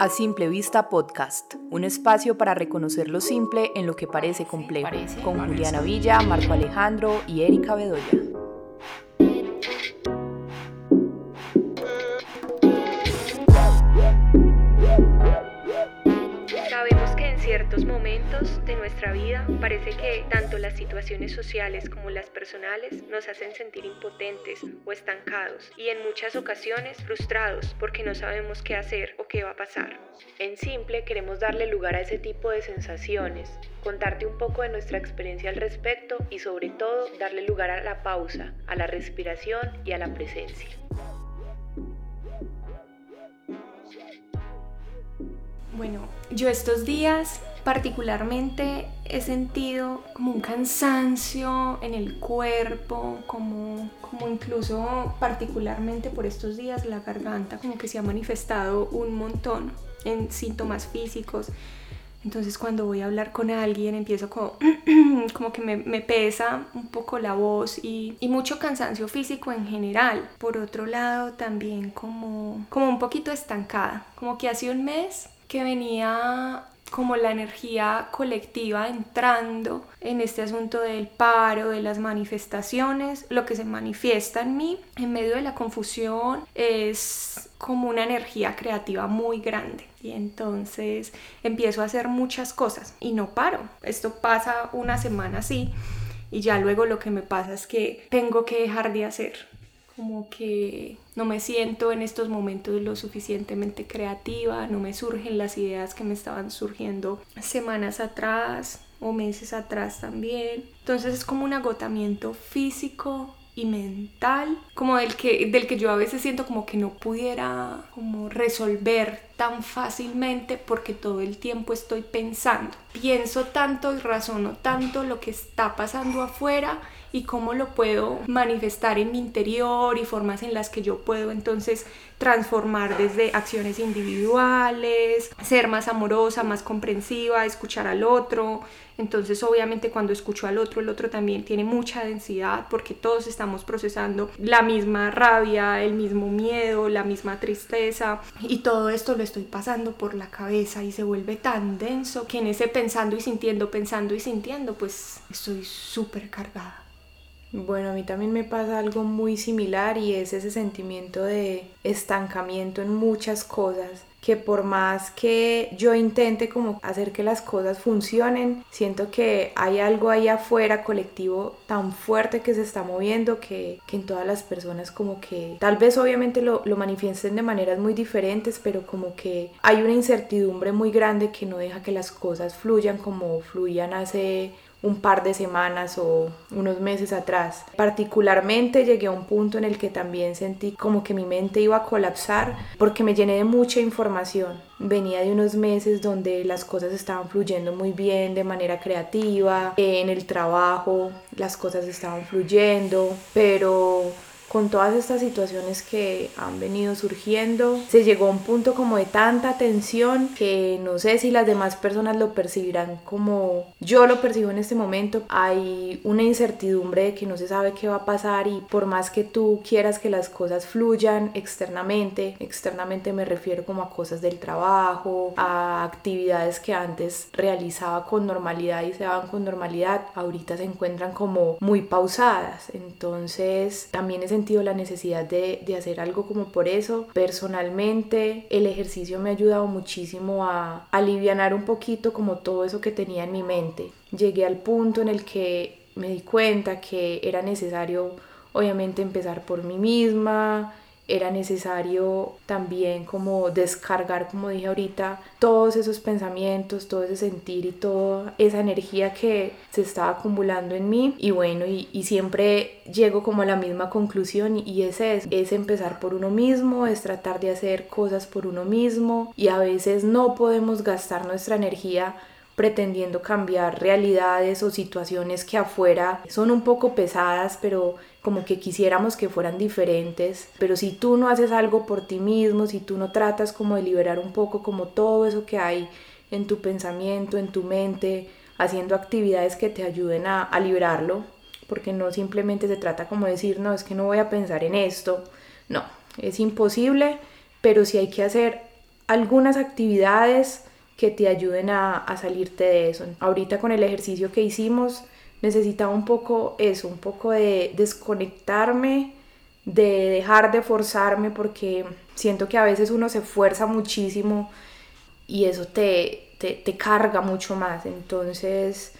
A Simple Vista Podcast, un espacio para reconocer lo simple en lo que parece complejo, con Juliana Villa, Marco Alejandro y Erika Bedoya. De nuestra vida parece que tanto las situaciones sociales como las personales nos hacen sentir impotentes o estancados y en muchas ocasiones frustrados porque no sabemos qué hacer o qué va a pasar. En simple queremos darle lugar a ese tipo de sensaciones, contarte un poco de nuestra experiencia al respecto y sobre todo darle lugar a la pausa, a la respiración y a la presencia. Bueno, yo estos días particularmente he sentido como un cansancio en el cuerpo, como, como incluso particularmente por estos días la garganta como que se ha manifestado un montón en síntomas físicos. Entonces cuando voy a hablar con alguien empiezo como, como que me, pesa un poco la voz y, y, mucho cansancio físico en general. Por otro lado también como, como un poquito estancada, como que hace un mes que venía como la energía colectiva entrando en este asunto del paro, de las manifestaciones, lo que se manifiesta en mí en medio de la confusión es como una energía creativa muy grande y entonces empiezo a hacer muchas cosas y no paro. Esto pasa una semana así y ya luego lo que me pasa es que tengo que dejar de hacer como que no me siento en estos momentos lo suficientemente creativa, no me surgen las ideas que me estaban surgiendo semanas atrás o meses atrás también. Entonces es como un agotamiento físico y mental, como del que, del que yo a veces siento como que no pudiera como resolver tan fácilmente porque todo el tiempo estoy pensando. Pienso tanto y razono tanto lo que está pasando afuera y cómo lo puedo manifestar en mi interior y formas en las que yo puedo entonces transformar desde acciones individuales, ser más amorosa, más comprensiva, escuchar al otro. Entonces obviamente cuando escucho al otro, el otro también tiene mucha densidad porque todos estamos procesando la misma rabia, el mismo miedo, la misma tristeza y todo esto lo estoy pasando por la cabeza y se vuelve tan denso que en ese pensando y sintiendo, pensando y sintiendo, pues estoy súper cargada. Bueno, a mí también me pasa algo muy similar y es ese sentimiento de estancamiento en muchas cosas que por más que yo intente como hacer que las cosas funcionen, siento que hay algo ahí afuera colectivo tan fuerte que se está moviendo que, que en todas las personas como que tal vez obviamente lo, lo manifiesten de maneras muy diferentes, pero como que hay una incertidumbre muy grande que no deja que las cosas fluyan como fluían hace un par de semanas o unos meses atrás. Particularmente llegué a un punto en el que también sentí como que mi mente iba a colapsar porque me llené de mucha información. Venía de unos meses donde las cosas estaban fluyendo muy bien de manera creativa, en el trabajo las cosas estaban fluyendo, pero con todas estas situaciones que han venido surgiendo, se llegó a un punto como de tanta tensión que no sé si las demás personas lo percibirán como yo lo percibo en este momento. Hay una incertidumbre de que no se sabe qué va a pasar y por más que tú quieras que las cosas fluyan externamente, externamente me refiero como a cosas del trabajo, a actividades que antes realizaba con normalidad y se daban con normalidad, ahorita se encuentran como muy pausadas. Entonces también es sentido la necesidad de, de hacer algo como por eso. Personalmente, el ejercicio me ha ayudado muchísimo a aliviar un poquito como todo eso que tenía en mi mente. Llegué al punto en el que me di cuenta que era necesario obviamente empezar por mí misma, era necesario también como descargar, como dije ahorita, todos esos pensamientos, todo ese sentir y toda esa energía que se estaba acumulando en mí. Y bueno, y, siempre llego como a la misma conclusión y ese es, es empezar por uno mismo, es tratar de hacer cosas por uno mismo y a veces no podemos gastar nuestra energía pretendiendo cambiar realidades o situaciones que afuera son un poco pesadas, pero como que quisiéramos que fueran diferentes, pero si tú no haces algo por ti mismo, si tú no tratas como de liberar un poco como todo eso que hay en tu pensamiento, en tu mente, haciendo actividades que te ayuden a, a liberarlo, porque no simplemente se trata como decir, no, es que no voy a pensar en esto, no, es imposible, pero sí hay que hacer algunas actividades que te ayuden a, a salirte de eso. Ahorita con el ejercicio que hicimos necesitaba un poco eso, un poco de desconectarme, de dejar de forzarme porque siento que a veces uno se fuerza muchísimo y eso te, te, carga mucho más. Entonces,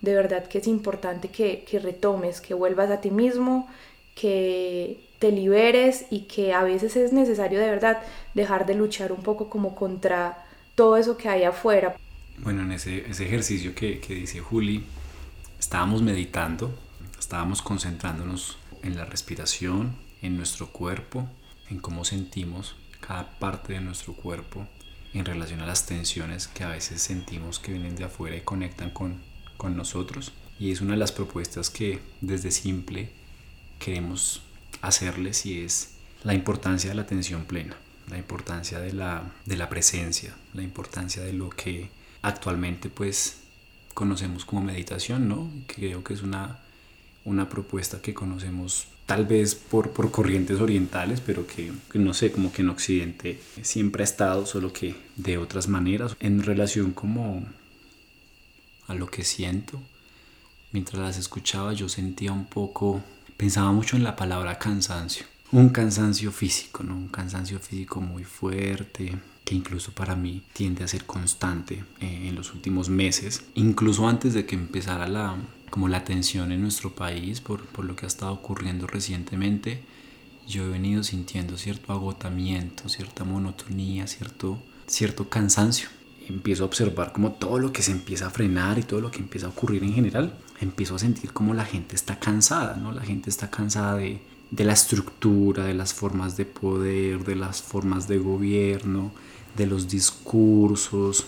de verdad que es importante que, que retomes, que vuelvas a ti mismo, que te liberes y que a veces es necesario de verdad dejar de luchar un poco como contra todo eso que hay afuera. Bueno, en ese, ese ejercicio que, que dice Juli, estábamos meditando, estábamos concentrándonos en la respiración, en nuestro cuerpo, en cómo sentimos cada parte de nuestro cuerpo en relación a las tensiones que a veces sentimos que vienen de afuera y conectan con, con nosotros. Y es una de las propuestas que desde simple queremos hacerles y es la importancia de la atención plena, la importancia de la, de la presencia, la importancia de lo que actualmente pues conocemos como meditación, ¿no? Creo que es una, una propuesta que conocemos tal vez por, por corrientes orientales, pero que, no sé, como que en Occidente siempre ha estado, solo que de otras maneras, en relación como a lo que siento. Mientras las escuchaba yo sentía un poco, pensaba mucho en la palabra cansancio, un cansancio físico, ¿no? Un cansancio físico muy fuerte, que incluso para mí tiende a ser constante eh, en los últimos meses, incluso antes de que empezara la, como la tensión en nuestro país por, por lo que ha estado ocurriendo recientemente, yo he venido sintiendo cierto agotamiento, cierta monotonía, cierto, cierto cansancio. Empiezo a observar como todo lo que se empieza a frenar y todo lo que empieza a ocurrir en general. Empiezo a sentir como la gente está cansada, ¿no? La gente está cansada de, de la estructura, de las formas de poder, de las formas de gobierno, de los discursos,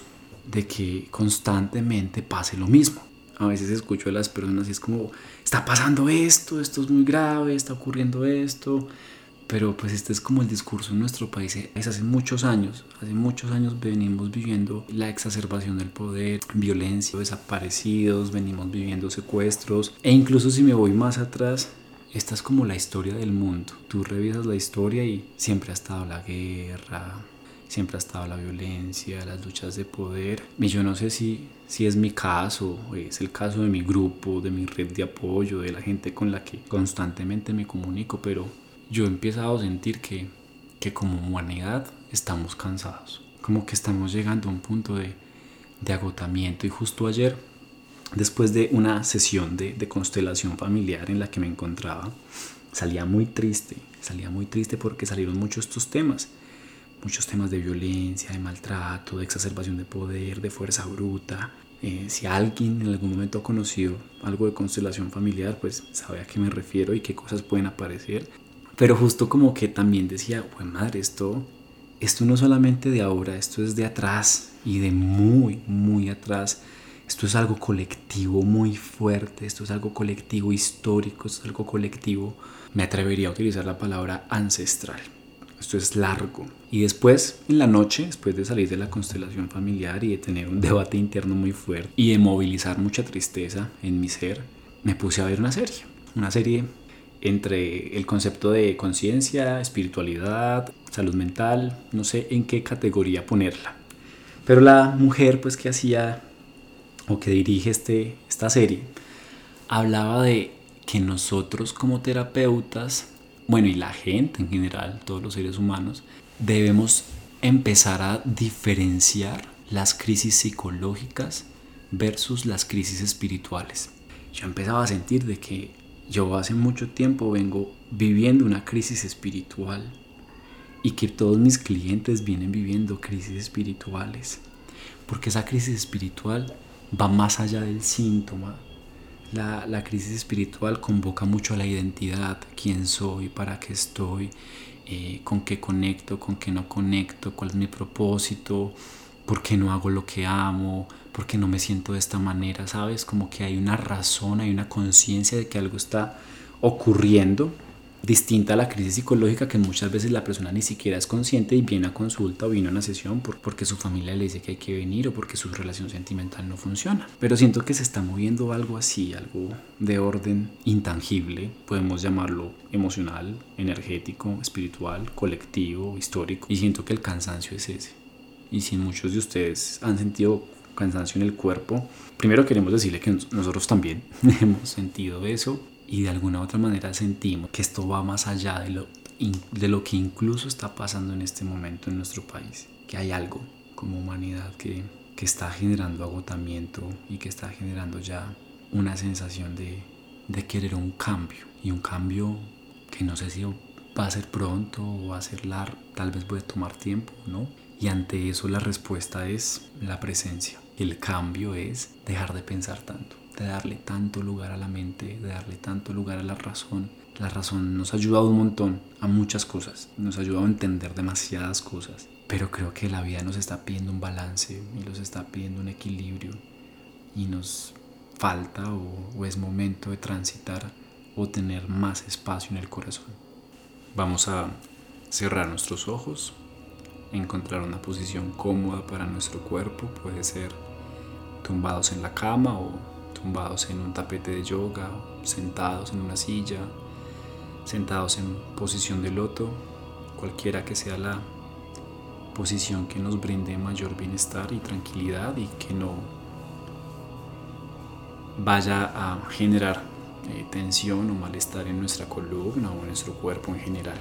de que constantemente pase lo mismo. A veces escucho a las personas y es como, está pasando esto, esto es muy grave, está ocurriendo esto, pero pues este es como el discurso en nuestro país. Es hace muchos años, hace muchos años venimos viviendo la exacerbación del poder, violencia, desaparecidos, venimos viviendo secuestros e incluso si me voy más atrás, esta es como la historia del mundo. Tú revisas la historia y siempre ha estado la guerra, siempre ha estado la violencia, las luchas de poder. Y yo no sé si, si es mi caso, es el caso de mi grupo, de mi red de apoyo, de la gente con la que constantemente me comunico, pero yo he empezado a sentir que, que como humanidad estamos cansados, como que estamos llegando a un punto de, de agotamiento. Y justo ayer, después de una sesión de, de constelación familiar en la que me encontraba, salía muy triste, salía muy triste porque salieron muchos estos temas muchos temas de violencia, de maltrato, de exacerbación de poder, de fuerza bruta. Eh, si alguien en algún momento ha conocido algo de constelación familiar, pues sabe a qué me refiero y qué cosas pueden aparecer. Pero justo como que también decía, pues madre, esto, esto no solamente de ahora, esto es de atrás y de muy, muy atrás. Esto es algo colectivo muy fuerte, esto es algo colectivo histórico, esto es algo colectivo, me atrevería a utilizar la palabra ancestral. Esto es largo. Y después, en la noche, después de salir de la constelación familiar y de tener un debate interno muy fuerte y de movilizar mucha tristeza en mi ser, me puse a ver una serie. Una serie entre el concepto de conciencia, espiritualidad, salud mental, no sé en qué categoría ponerla. Pero la mujer pues que hacía o que dirige este, esta serie hablaba de que nosotros como terapeutas bueno, y la gente en general, todos los seres humanos, debemos empezar a diferenciar las crisis psicológicas versus las crisis espirituales. Yo empezaba a sentir de que yo hace mucho tiempo vengo viviendo una crisis espiritual y que todos mis clientes vienen viviendo crisis espirituales. Porque esa crisis espiritual va más allá del síntoma, la, crisis espiritual convoca mucho a la identidad, quién soy, para qué estoy, eh, con qué conecto, con qué no conecto, cuál es mi propósito, por qué no hago lo que amo, por qué no me siento de esta manera, ¿sabes? Como que hay una razón, hay una conciencia de que algo está ocurriendo distinta a la crisis psicológica que muchas veces la persona ni siquiera es consciente y viene a consulta o viene a una sesión por, porque su familia le dice que hay que venir o porque su relación sentimental no funciona. Pero siento que se está moviendo algo así, algo de orden intangible, podemos llamarlo emocional, energético, espiritual, colectivo, histórico. Y siento que el cansancio es ese. y si muchos de ustedes han sentido cansancio en el cuerpo, primero queremos decirle que nosotros también hemos sentido eso y de alguna otra manera sentimos que esto va más allá de lo, de lo que incluso está pasando en este momento en nuestro país, que hay algo como humanidad que, que está generando agotamiento y que está generando ya una sensación de, de querer un cambio y un cambio que no sé si va a ser pronto o va a ser largo, tal vez puede tomar tiempo, ¿no? Y ante eso la respuesta es la presencia. El cambio es dejar de pensar tanto, de darle tanto lugar a la mente, de darle tanto lugar a la razón. La razón nos ha ayudado un montón a muchas cosas, nos ha ayudado a entender demasiadas cosas, pero creo que la vida nos está pidiendo un balance y nos está pidiendo un equilibrio y nos falta o, o es momento de transitar o tener más espacio en el corazón. Vamos a cerrar nuestros ojos, encontrar una posición cómoda para nuestro cuerpo, puede ser tumbados en la cama o tumbados en un tapete de yoga, sentados en una silla, sentados en posición de loto, cualquiera que sea la posición que nos brinde mayor bienestar y tranquilidad y que no vaya a generar eh, tensión o malestar en nuestra columna o en nuestro cuerpo en general.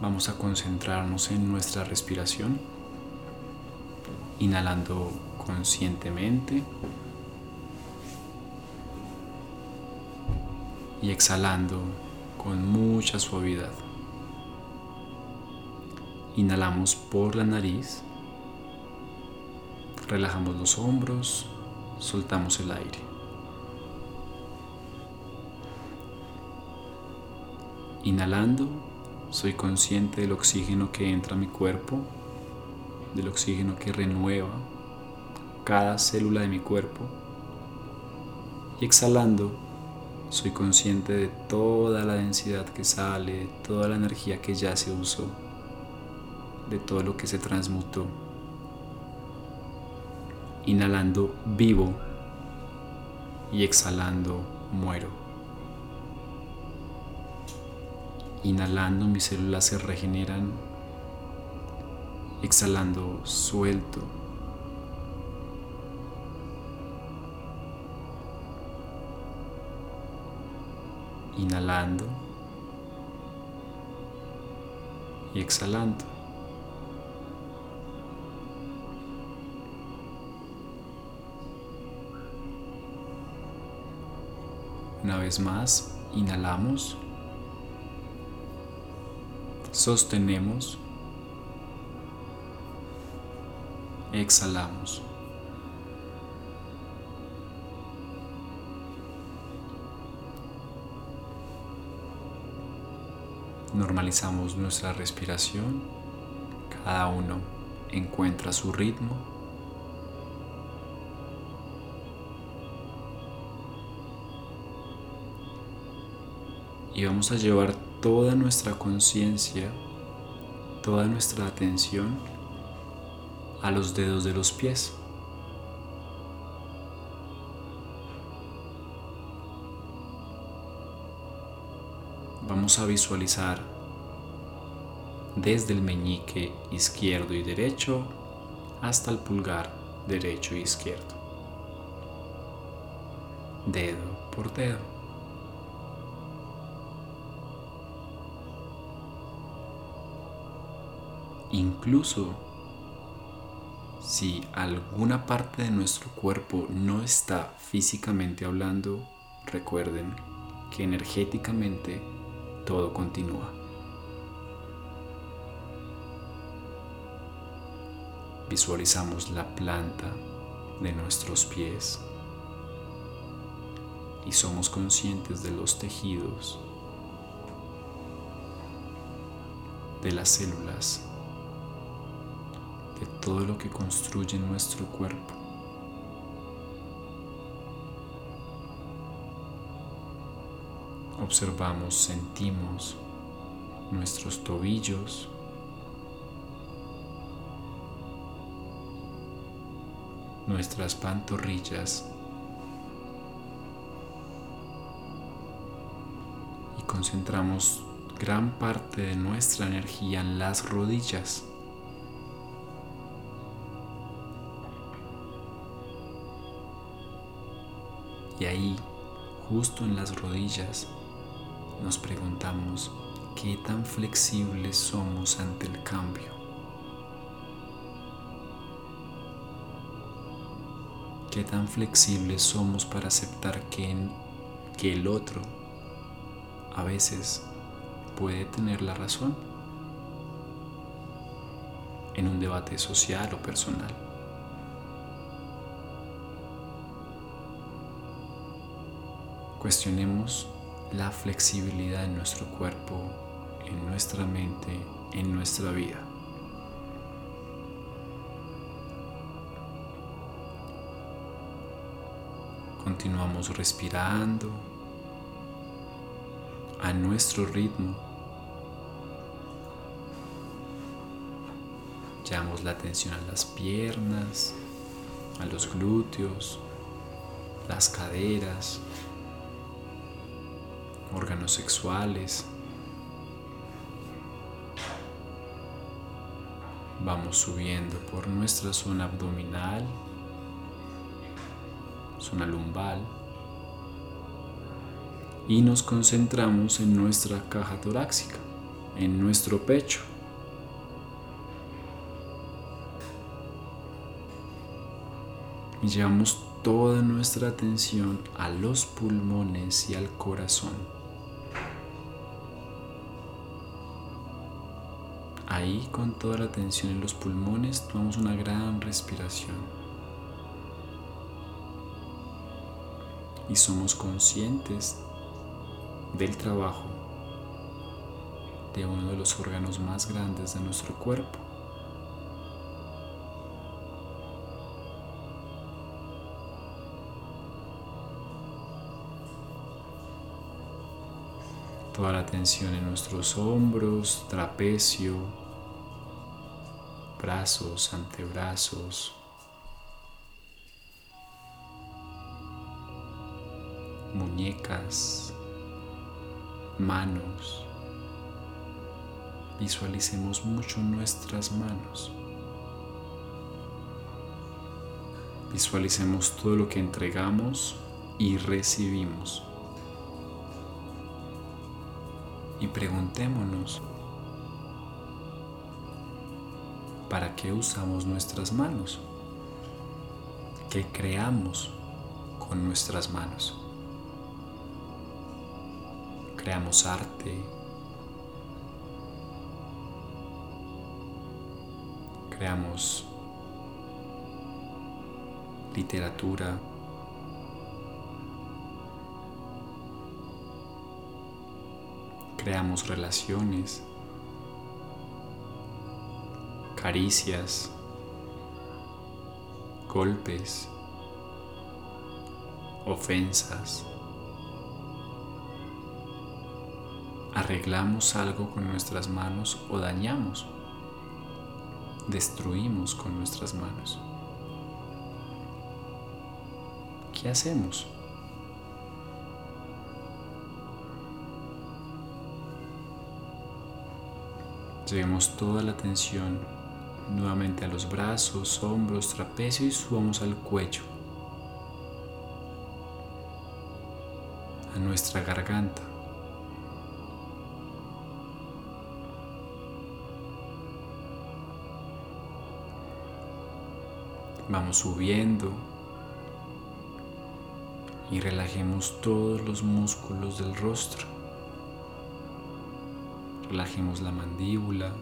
Vamos a concentrarnos en nuestra respiración, inhalando conscientemente y exhalando con mucha suavidad. Inhalamos por la nariz, relajamos los hombros, soltamos el aire. Inhalando, soy consciente del oxígeno que entra a mi cuerpo, del oxígeno que renueva cada célula de mi cuerpo. Y exhalando, soy consciente de toda la densidad que sale, toda la energía que ya se usó, de todo lo que se transmutó. Inhalando vivo y exhalando muero. Inhalando mis células se regeneran, exhalando suelto. Inhalando y exhalando. Una vez más, inhalamos, sostenemos, exhalamos. Normalizamos nuestra respiración, cada uno encuentra su ritmo. y vamos a llevar toda nuestra conciencia, toda nuestra atención a los dedos de los pies. Vamos a visualizar desde el meñique izquierdo y derecho hasta el pulgar derecho e izquierdo, dedo por dedo. Incluso si alguna parte de nuestro cuerpo no está físicamente hablando, recuerden que energéticamente todo continúa. Visualizamos la planta de nuestros pies y somos conscientes de los tejidos, de las células de todo lo que construye nuestro cuerpo. Observamos, sentimos nuestros tobillos, nuestras pantorrillas y concentramos gran parte de nuestra energía en las rodillas. Y ahí, justo en las rodillas, nos preguntamos qué tan flexibles somos ante el cambio. qué tan flexibles somos para aceptar que, que el otro a veces puede tener la razón en un debate social o personal. Cuestionemos la flexibilidad en nuestro cuerpo, en nuestra mente, en nuestra vida. Continuamos respirando a nuestro ritmo. Llevamos la atención a las piernas, a los glúteos, las caderas, órganos sexuales. Vamos subiendo por nuestra zona abdominal zona lumbal y nos concentramos en nuestra caja torácica, en nuestro pecho. Y llevamos toda nuestra atención a los pulmones y al corazón. Ahí con toda la atención en los pulmones tomamos una gran respiración. y somos conscientes del trabajo de uno de los órganos más grandes de nuestro cuerpo. Toda la atención en nuestros hombros, trapecio, brazos, antebrazos, muñecas, manos. Visualicemos mucho nuestras manos. Visualicemos todo lo que entregamos y recibimos. Y preguntémonos, ¿para qué usamos nuestras manos? ¿Qué creamos con nuestras manos? creamos arte, creamos literatura, creamos relaciones, caricias, golpes, ofensas. arreglamos algo con nuestras manos o dañamos, destruimos con nuestras manos. ¿Qué hacemos? Llevemos toda la atención nuevamente a los brazos, hombros, trapecio y subamos al cuello, a nuestra garganta. Vamos subiendo y relajemos todos los músculos del rostro. Relajemos la mandíbula,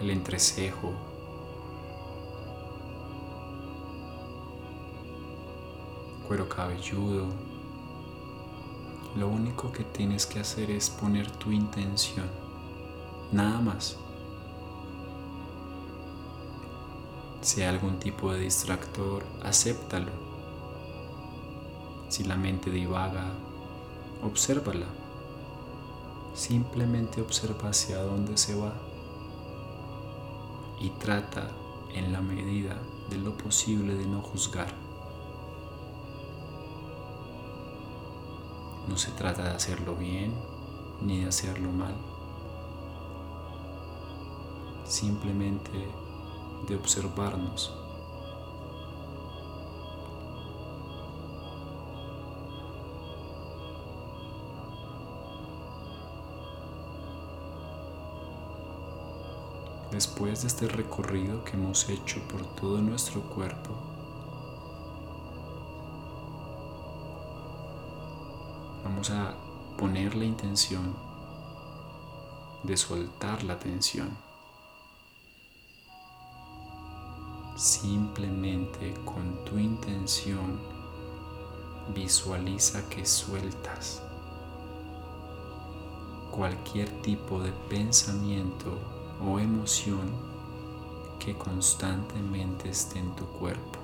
el entrecejo, cuero cabelludo. Lo único que tienes que hacer es poner tu intención, nada más. Si hay algún tipo de distractor, acéptalo. Si la mente divaga, obsérvala. Simplemente observa hacia dónde se va y trata en la medida de lo posible de no juzgar. No se trata de hacerlo bien ni de hacerlo mal. Simplemente de observarnos. Después de este recorrido que hemos hecho por todo nuestro cuerpo, vamos a poner la intención de soltar la tensión. Simplemente con tu intención visualiza que sueltas cualquier tipo de pensamiento o emoción que constantemente esté en tu cuerpo.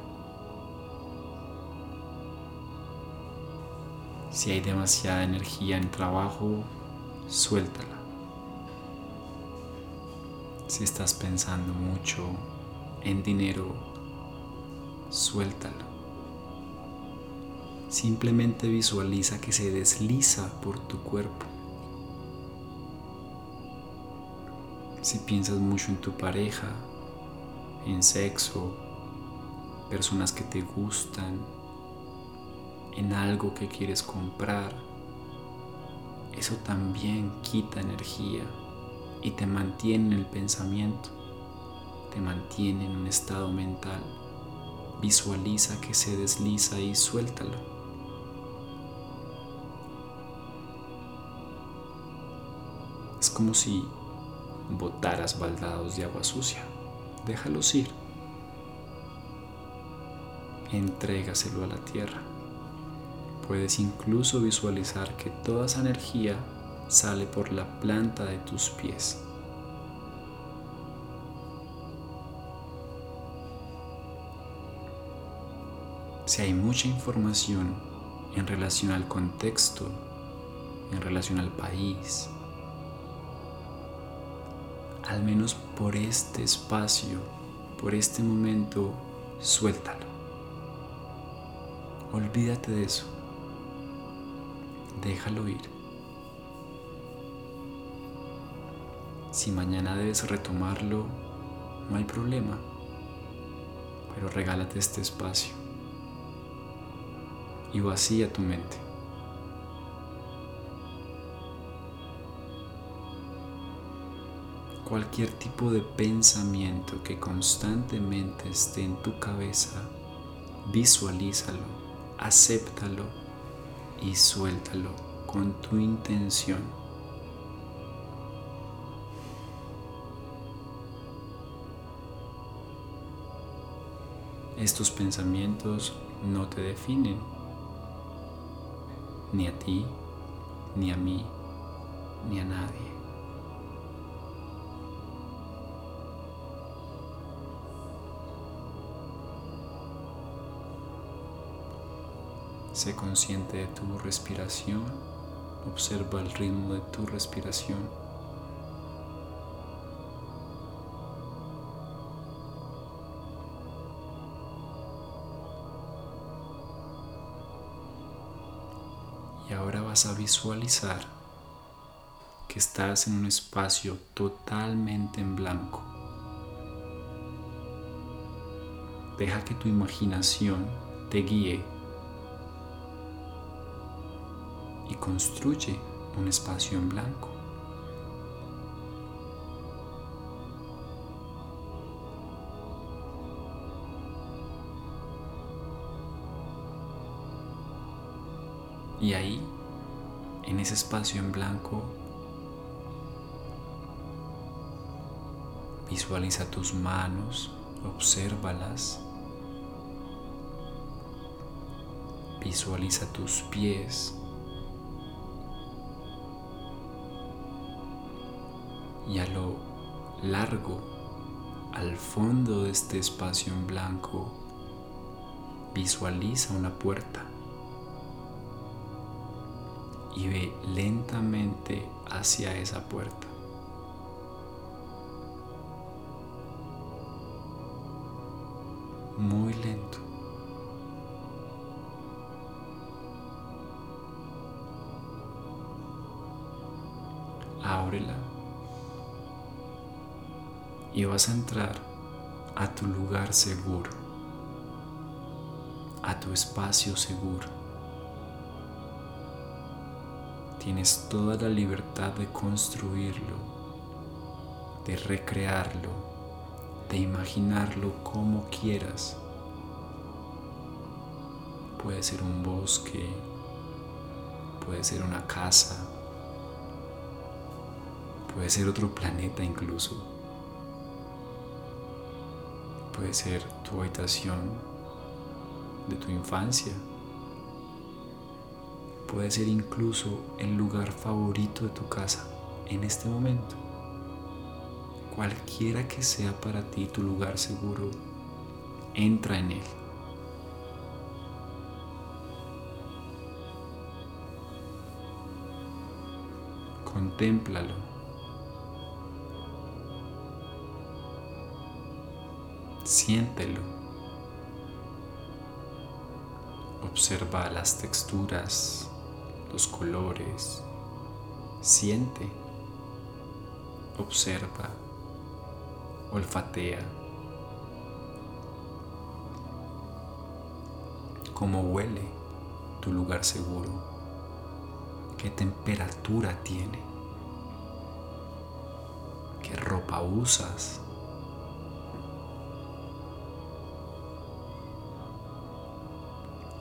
Si hay demasiada energía en trabajo, suéltala. Si estás pensando mucho en dinero, suéltalo. Simplemente visualiza que se desliza por tu cuerpo. Si piensas mucho en tu pareja, en sexo, personas que te gustan, en algo que quieres comprar, eso también quita energía y te mantiene en el pensamiento, te mantiene en un estado mental. Visualiza que se desliza y suéltalo. Es como si botaras baldados de agua sucia. Déjalos ir. Entrégaselo a la tierra. Puedes incluso visualizar que toda esa energía sale por la planta de tus pies. Si hay mucha información en relación al contexto, en relación al país, al menos por este espacio, por este momento, suéltalo. Olvídate de eso déjalo ir. Si mañana debes retomarlo, no hay problema, pero regálate este espacio y vacía tu mente. Cualquier tipo de pensamiento que constantemente esté en tu cabeza, visualízalo, acéptalo y suéltalo con tu intención. Estos pensamientos no te definen, ni a ti, ni a mí, ni a nadie. Sé consciente de tu respiración. Observa el ritmo de tu respiración. Y ahora vas a visualizar que estás en un espacio totalmente en blanco. Deja que tu imaginación te guíe y construye un espacio en blanco. Y ahí, en ese espacio en blanco, visualiza tus manos, obsérvalas. Visualiza tus pies, y a lo largo, al fondo de este espacio en blanco, visualiza una puerta y ve lentamente hacia esa puerta. Muy lento. ábrela y vas a entrar a tu lugar seguro, a tu espacio seguro. Tienes toda la libertad de construirlo, de recrearlo, de imaginarlo como quieras. Puede ser un bosque, puede ser una casa, puede ser otro planeta incluso, puede ser tu habitación de tu infancia, puede ser incluso el lugar favorito de tu casa en este momento. Cualquiera que sea para ti tu lugar seguro, entra en él. Contémplalo. Siéntelo. Observa las texturas, los colores. Siente. Observa. Olfatea. Cómo huele tu lugar seguro qué temperatura tiene, qué ropa usas.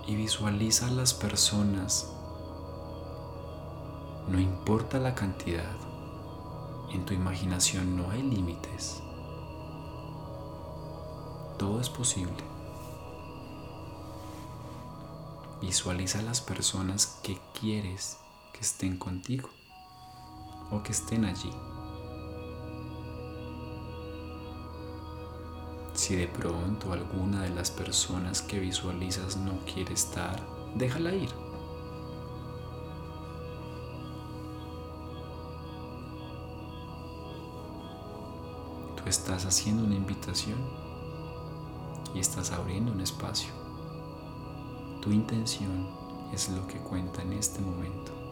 Y visualiza a las personas, no importa la cantidad, en tu imaginación no hay límites, todo es posible. Visualiza a las personas que quieres que estén contigo o que estén allí. Si de pronto alguna de las personas que visualizas no quiere estar, déjala ir. Tú estás haciendo una invitación y estás abriendo un espacio. Tu intención es lo que cuenta en este momento.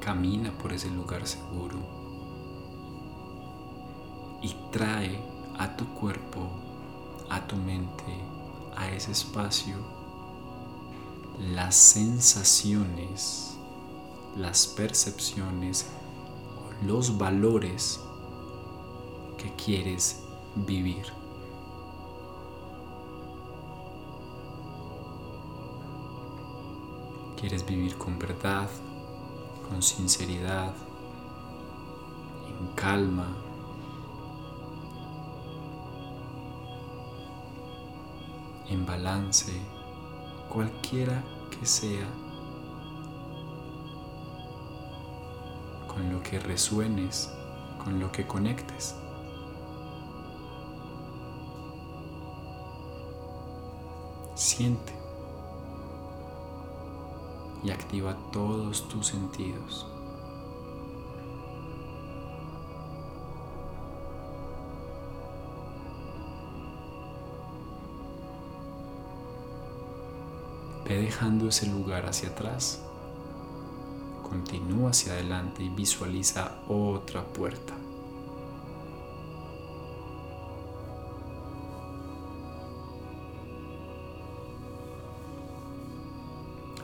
Camina por ese lugar seguro y trae a tu cuerpo, a tu mente, a ese espacio las sensaciones, las percepciones, los valores que quieres vivir. Quieres vivir con verdad, con sinceridad, en calma. en balance, cualquiera que sea, con lo que resuenes, con lo que conectes. Siente y activa todos tus sentidos. Ve dejando ese lugar hacia atrás. Continúa hacia adelante y visualiza otra puerta.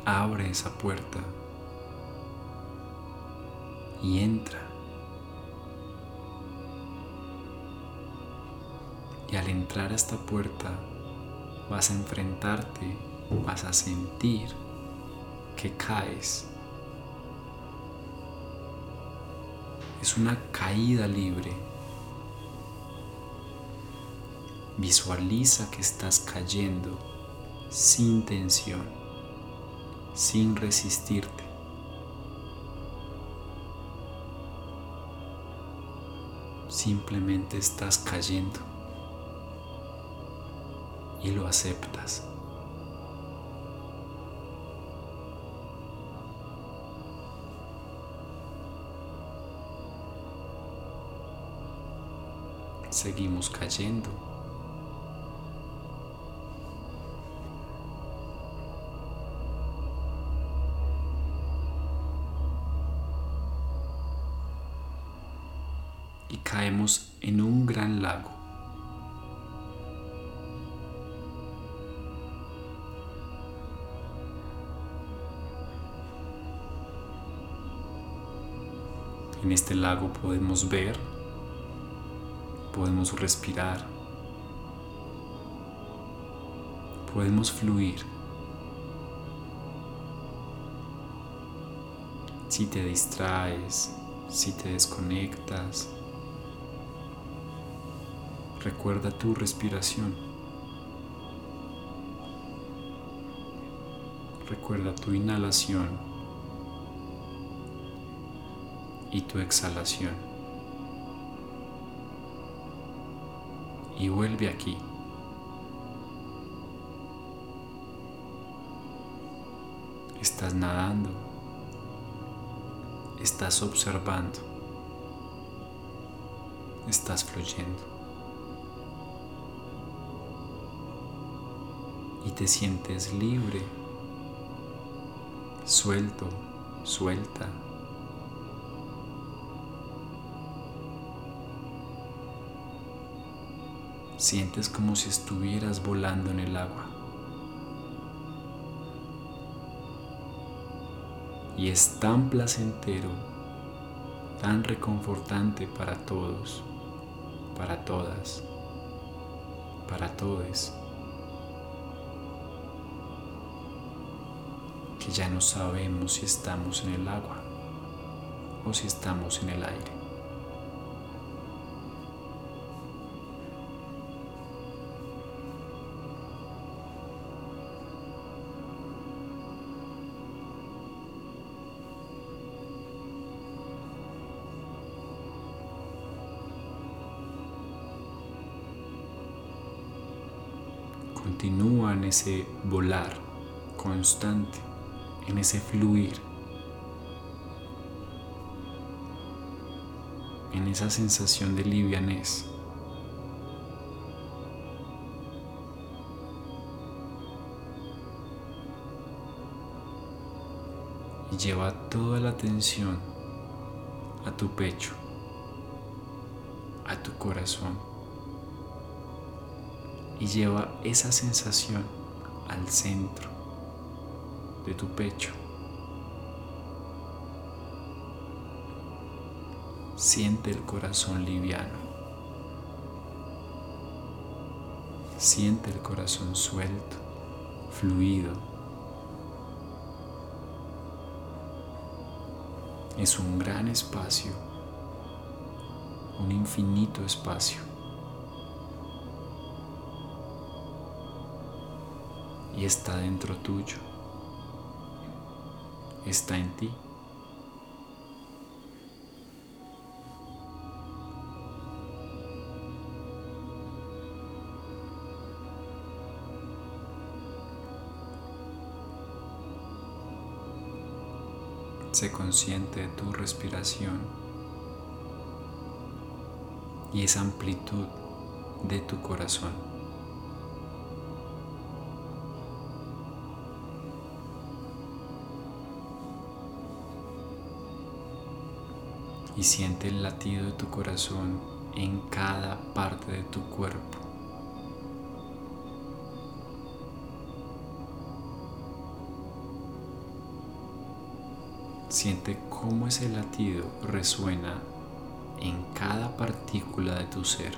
Abre esa puerta y entra. Y al entrar a esta puerta vas a enfrentarte, vas a sentir que caes. Es una caída libre. Visualiza que estás cayendo sin tensión sin resistirte. Simplemente estás cayendo y lo aceptas. Seguimos cayendo caemos en un gran lago. En este lago podemos ver, podemos respirar, podemos fluir. Si te distraes, si te desconectas, recuerda tu respiración. Recuerda tu inhalación y tu exhalación. Y vuelve aquí. Estás nadando. Estás observando. Estás fluyendo. Y te sientes libre, suelto, suelta. Sientes como si estuvieras volando en el agua. Y es tan placentero, tan reconfortante para todos, para todas, para todos, que ya no sabemos si estamos en el agua o si estamos en el aire. Continúa en ese volar constante, en ese fluir, en esa sensación de livianez. Y lleva toda la atención a tu pecho, a tu corazón y lleva esa sensación al centro de tu pecho. Siente el corazón liviano. Siente el corazón suelto, fluido. Es un gran espacio, un infinito espacio. y está dentro tuyo, está en ti. Sé consciente de tu respiración y esa amplitud de tu corazón. Y siente el latido de tu corazón en cada parte de tu cuerpo. Siente cómo ese latido resuena en cada partícula de tu ser.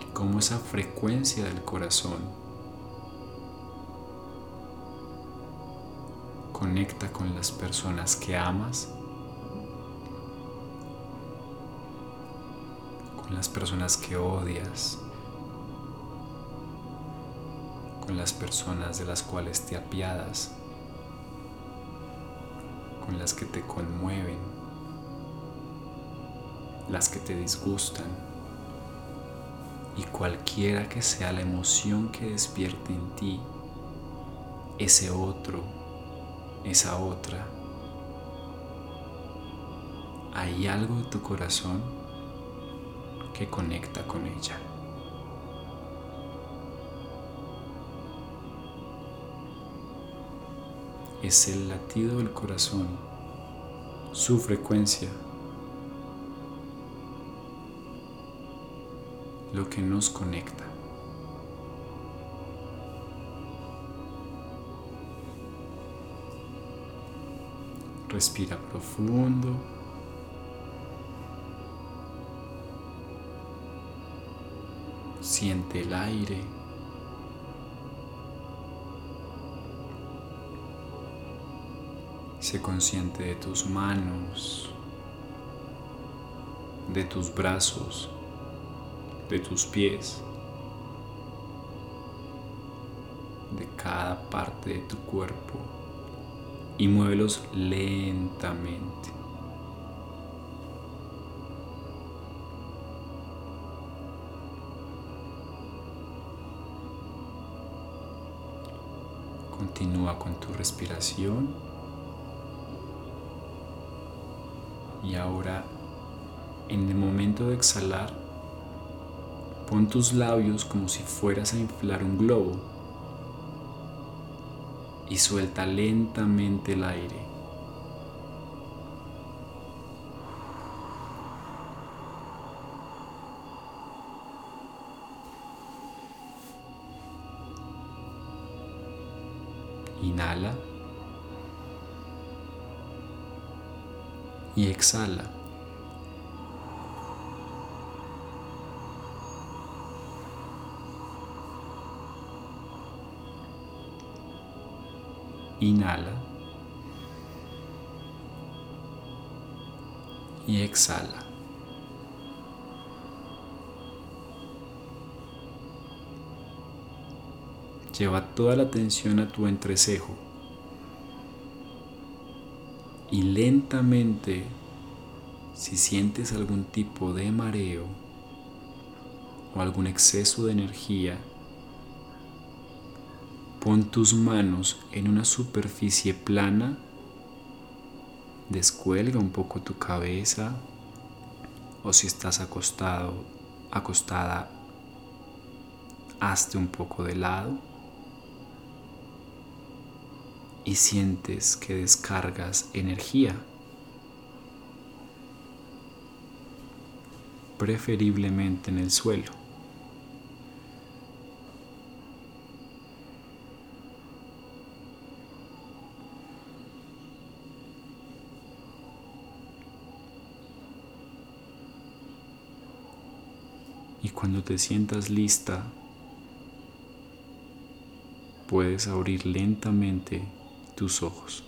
Y cómo esa frecuencia del corazón Conecta con las personas que amas, con las personas que odias, con las personas de las cuales te apiadas, con las que te conmueven, las que te disgustan y cualquiera que sea la emoción que despierte en ti, ese otro esa otra, hay algo en tu corazón que conecta con ella. es el latido del corazón, su frecuencia, lo que nos conecta. Respira profundo. Siente el aire. Sé consciente de tus manos, de tus brazos, de tus pies, de cada parte de tu cuerpo y muévelos lentamente. Continúa con tu respiración. Y ahora, en el momento de exhalar, pon tus labios como si fueras a inflar un globo y suelta lentamente el aire. Inhala y exhala. Inhala. Y exhala. Lleva toda la atención a tu entrecejo. Y lentamente, si sientes algún tipo de mareo o algún exceso de energía, Pon tus manos en una superficie plana, descuelga un poco tu cabeza o si estás acostado, acostada, hazte un poco de lado y sientes que descargas energía. preferiblemente en el suelo. Y cuando te sientas lista, puedes abrir lentamente tus ojos.